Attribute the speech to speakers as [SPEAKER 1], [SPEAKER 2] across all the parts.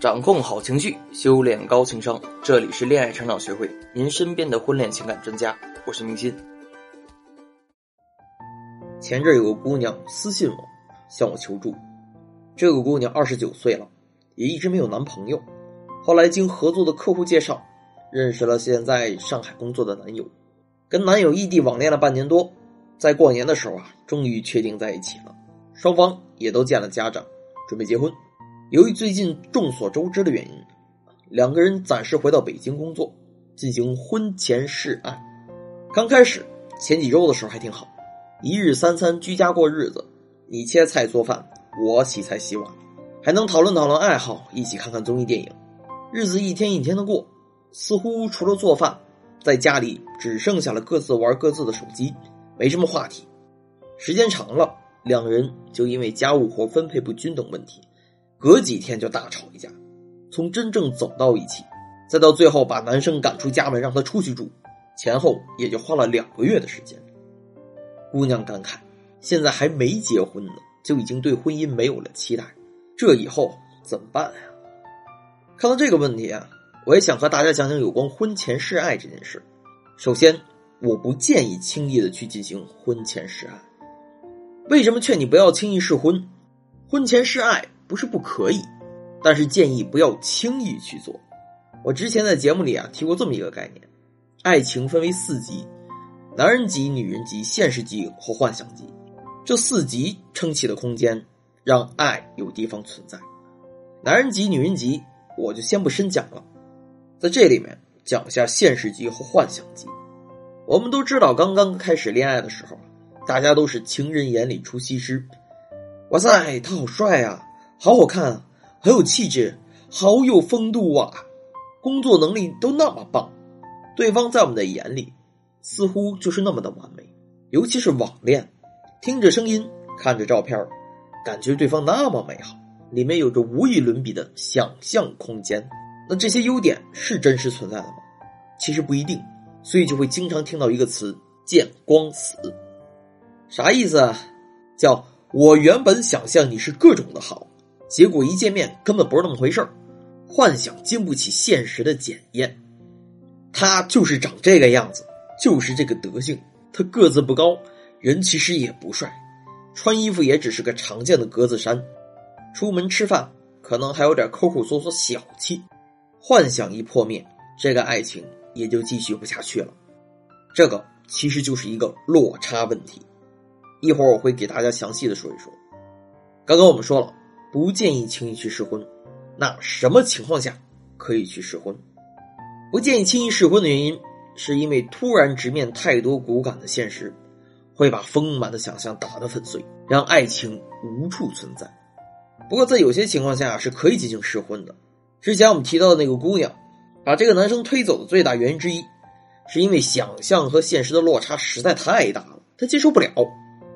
[SPEAKER 1] 掌控好情绪，修炼高情商。这里是恋爱成长学会，您身边的婚恋情感专家。我是明心。前阵有个姑娘私信我，向我求助。这个姑娘二十九岁了，也一直没有男朋友。后来经合作的客户介绍，认识了现在上海工作的男友，跟男友异地网恋了半年多，在过年的时候啊，终于确定在一起了。双方也都见了家长，准备结婚。由于最近众所周知的原因，两个人暂时回到北京工作，进行婚前试爱。刚开始前几周的时候还挺好，一日三餐居家过日子，你切菜做饭，我洗菜洗碗，还能讨论讨论爱好，一起看看综艺电影。日子一天一天的过，似乎除了做饭，在家里只剩下了各自玩各自的手机，没什么话题。时间长了。两人就因为家务活分配不均等问题，隔几天就大吵一架。从真正走到一起，再到最后把男生赶出家门让他出去住，前后也就花了两个月的时间。姑娘感慨：现在还没结婚呢，就已经对婚姻没有了期待，这以后怎么办呀？看到这个问题啊，我也想和大家讲讲有关婚前示爱这件事。首先，我不建议轻易的去进行婚前示爱。为什么劝你不要轻易试婚？婚前示爱不是不可以，但是建议不要轻易去做。我之前在节目里啊提过这么一个概念：爱情分为四级，男人级、女人级、现实级和幻想级。这四级撑起的空间，让爱有地方存在。男人级、女人级，我就先不深讲了，在这里面讲一下现实级和幻想级。我们都知道，刚刚开始恋爱的时候。大家都是情人眼里出西施，哇塞，他好帅啊，好好看啊，很有气质，好有风度啊，工作能力都那么棒，对方在我们的眼里似乎就是那么的完美。尤其是网恋，听着声音，看着照片，感觉对方那么美好，里面有着无与伦比的想象空间。那这些优点是真实存在的吗？其实不一定，所以就会经常听到一个词“见光死”。啥意思啊？叫我原本想象你是各种的好，结果一见面根本不是那么回事幻想经不起现实的检验，他就是长这个样子，就是这个德性。他个子不高，人其实也不帅，穿衣服也只是个常见的格子衫，出门吃饭可能还有点抠抠缩缩小气。幻想一破灭，这个爱情也就继续不下去了。这个其实就是一个落差问题。一会儿我会给大家详细的说一说。刚刚我们说了，不建议轻易去试婚。那什么情况下可以去试婚？不建议轻易试婚的原因，是因为突然直面太多骨感的现实，会把丰满的想象打得粉碎，让爱情无处存在。不过在有些情况下是可以进行试婚的。之前我们提到的那个姑娘，把这个男生推走的最大原因之一，是因为想象和现实的落差实在太大了，她接受不了。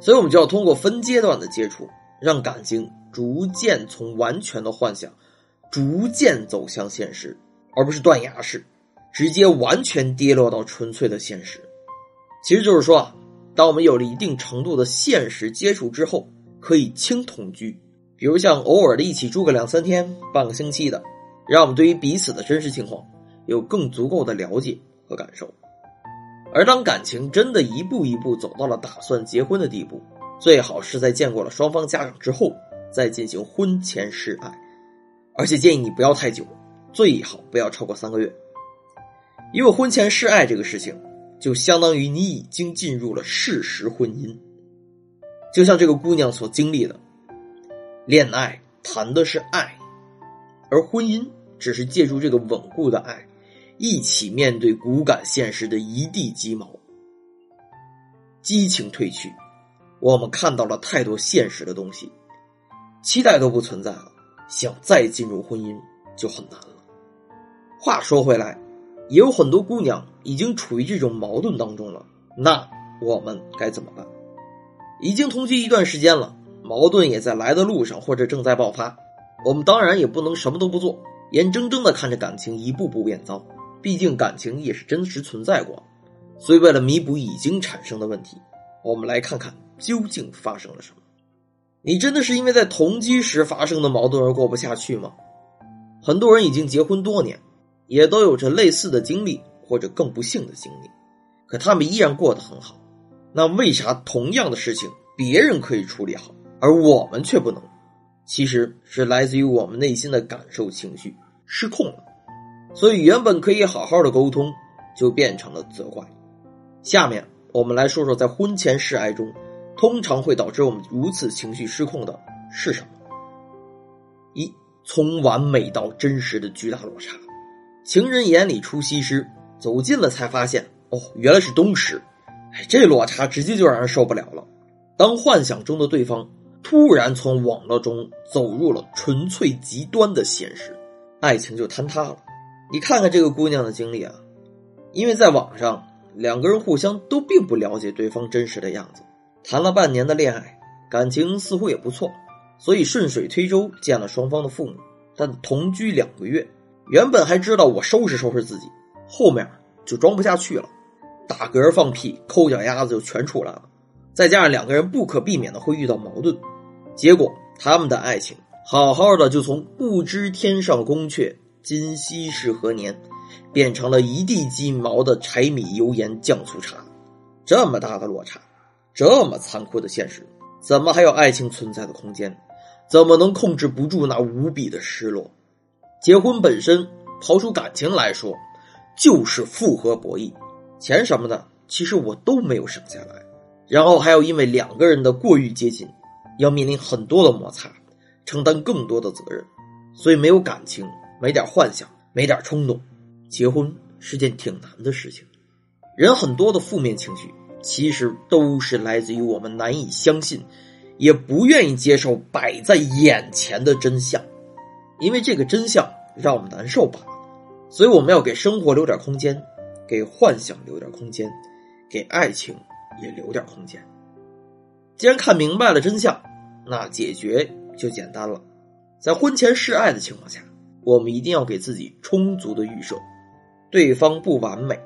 [SPEAKER 1] 所以，我们就要通过分阶段的接触，让感情逐渐从完全的幻想，逐渐走向现实，而不是断崖式，直接完全跌落到纯粹的现实。其实就是说啊，当我们有了一定程度的现实接触之后，可以轻同居，比如像偶尔的一起住个两三天、半个星期的，让我们对于彼此的真实情况有更足够的了解和感受。而当感情真的一步一步走到了打算结婚的地步，最好是在见过了双方家长之后再进行婚前试爱，而且建议你不要太久，最好不要超过三个月，因为婚前试爱这个事情就相当于你已经进入了事实婚姻，就像这个姑娘所经历的，恋爱谈的是爱，而婚姻只是借助这个稳固的爱。一起面对骨感现实的一地鸡毛，激情褪去，我们看到了太多现实的东西，期待都不存在了，想再进入婚姻就很难了。话说回来，也有很多姑娘已经处于这种矛盾当中了，那我们该怎么办？已经同居一段时间了，矛盾也在来的路上或者正在爆发，我们当然也不能什么都不做，眼睁睁的看着感情一步步变糟。毕竟感情也是真实存在过，所以为了弥补已经产生的问题，我们来看看究竟发生了什么。你真的是因为在同居时发生的矛盾而过不下去吗？很多人已经结婚多年，也都有着类似的经历或者更不幸的经历，可他们依然过得很好。那为啥同样的事情别人可以处理好，而我们却不能？其实是来自于我们内心的感受情绪失控了，所以原本可以好好的沟通，就变成了责怪。下面我们来说说，在婚前示爱中，通常会导致我们如此情绪失控的是什么？一。从完美到真实的巨大落差，情人眼里出西施，走近了才发现，哦，原来是东施。哎，这落差直接就让人受不了了。当幻想中的对方突然从网络中走入了纯粹极端的现实，爱情就坍塌了。你看看这个姑娘的经历啊，因为在网上两个人互相都并不了解对方真实的样子，谈了半年的恋爱，感情似乎也不错。所以顺水推舟见了双方的父母，但同居两个月，原本还知道我收拾收拾自己，后面就装不下去了，打嗝放屁抠脚丫子就全出来了，再加上两个人不可避免的会遇到矛盾，结果他们的爱情好好的就从不知天上宫阙今夕是何年，变成了一地鸡毛的柴米油盐酱醋茶，这么大的落差，这么残酷的现实，怎么还有爱情存在的空间？怎么能控制不住那无比的失落？结婚本身，刨出感情来说，就是复合博弈，钱什么的，其实我都没有省下来。然后还要因为两个人的过于接近，要面临很多的摩擦，承担更多的责任。所以没有感情，没点幻想，没点冲动，结婚是件挺难的事情。人很多的负面情绪，其实都是来自于我们难以相信。也不愿意接受摆在眼前的真相，因为这个真相让我们难受吧。所以我们要给生活留点空间，给幻想留点空间，给爱情也留点空间。既然看明白了真相，那解决就简单了。在婚前示爱的情况下，我们一定要给自己充足的预设，对方不完美，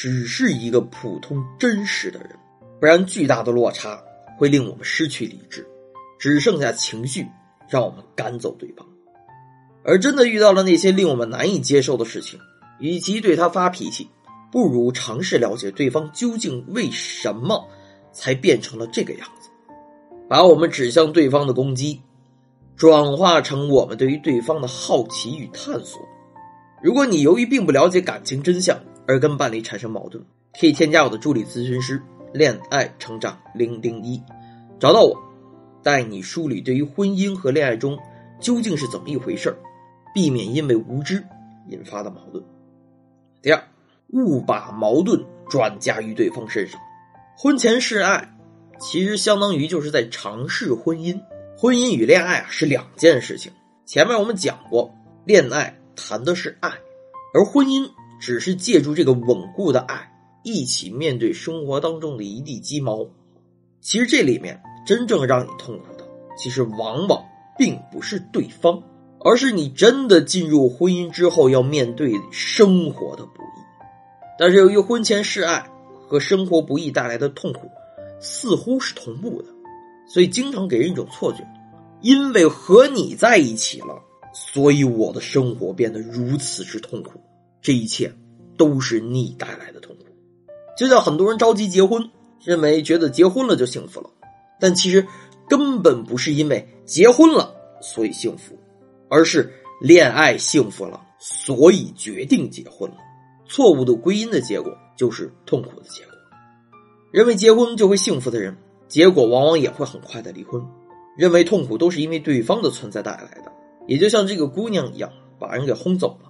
[SPEAKER 1] 只是一个普通真实的人，不然巨大的落差。会令我们失去理智，只剩下情绪，让我们赶走对方。而真的遇到了那些令我们难以接受的事情，与其对他发脾气，不如尝试了解对方究竟为什么才变成了这个样子，把我们指向对方的攻击，转化成我们对于对方的好奇与探索。如果你由于并不了解感情真相而跟伴侣产生矛盾，可以添加我的助理咨询师。恋爱成长零零一，找到我，带你梳理对于婚姻和恋爱中究竟是怎么一回事避免因为无知引发的矛盾。第二，勿把矛盾转嫁于对方身上。婚前示爱，其实相当于就是在尝试婚姻。婚姻与恋爱啊是两件事情。前面我们讲过，恋爱谈的是爱，而婚姻只是借助这个稳固的爱。一起面对生活当中的一地鸡毛，其实这里面真正让你痛苦的，其实往往并不是对方，而是你真的进入婚姻之后要面对生活的不易。但是由于婚前示爱和生活不易带来的痛苦似乎是同步的，所以经常给人一种错觉：因为和你在一起了，所以我的生活变得如此之痛苦。这一切都是你带来的痛苦。就像很多人着急结婚，认为觉得结婚了就幸福了，但其实根本不是因为结婚了所以幸福，而是恋爱幸福了，所以决定结婚了。错误的归因的结果就是痛苦的结果。认为结婚就会幸福的人，结果往往也会很快的离婚。认为痛苦都是因为对方的存在带来的，也就像这个姑娘一样，把人给轰走了。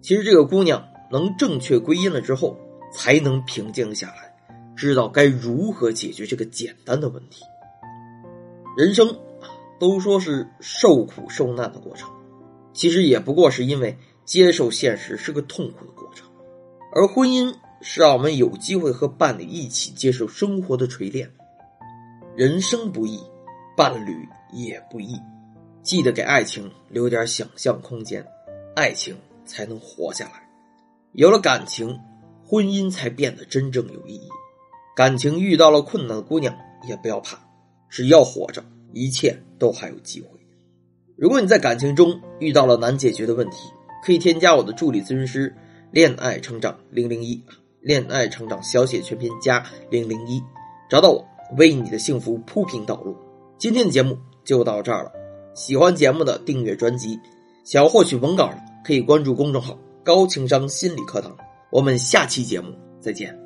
[SPEAKER 1] 其实这个姑娘能正确归因了之后。才能平静下来，知道该如何解决这个简单的问题。人生都说是受苦受难的过程，其实也不过是因为接受现实是个痛苦的过程。而婚姻是让我们有机会和伴侣一起接受生活的锤炼。人生不易，伴侣也不易，记得给爱情留点想象空间，爱情才能活下来。有了感情。婚姻才变得真正有意义。感情遇到了困难的姑娘也不要怕，只要活着，一切都还有机会。如果你在感情中遇到了难解决的问题，可以添加我的助理咨询师“恋爱成长零零一”，恋爱成长小写全拼加零零一，找到我，为你的幸福铺平道路。今天的节目就到这儿了，喜欢节目的订阅专辑，想要获取文稿的可以关注公众号“高情商心理课堂”。我们下期节目再见。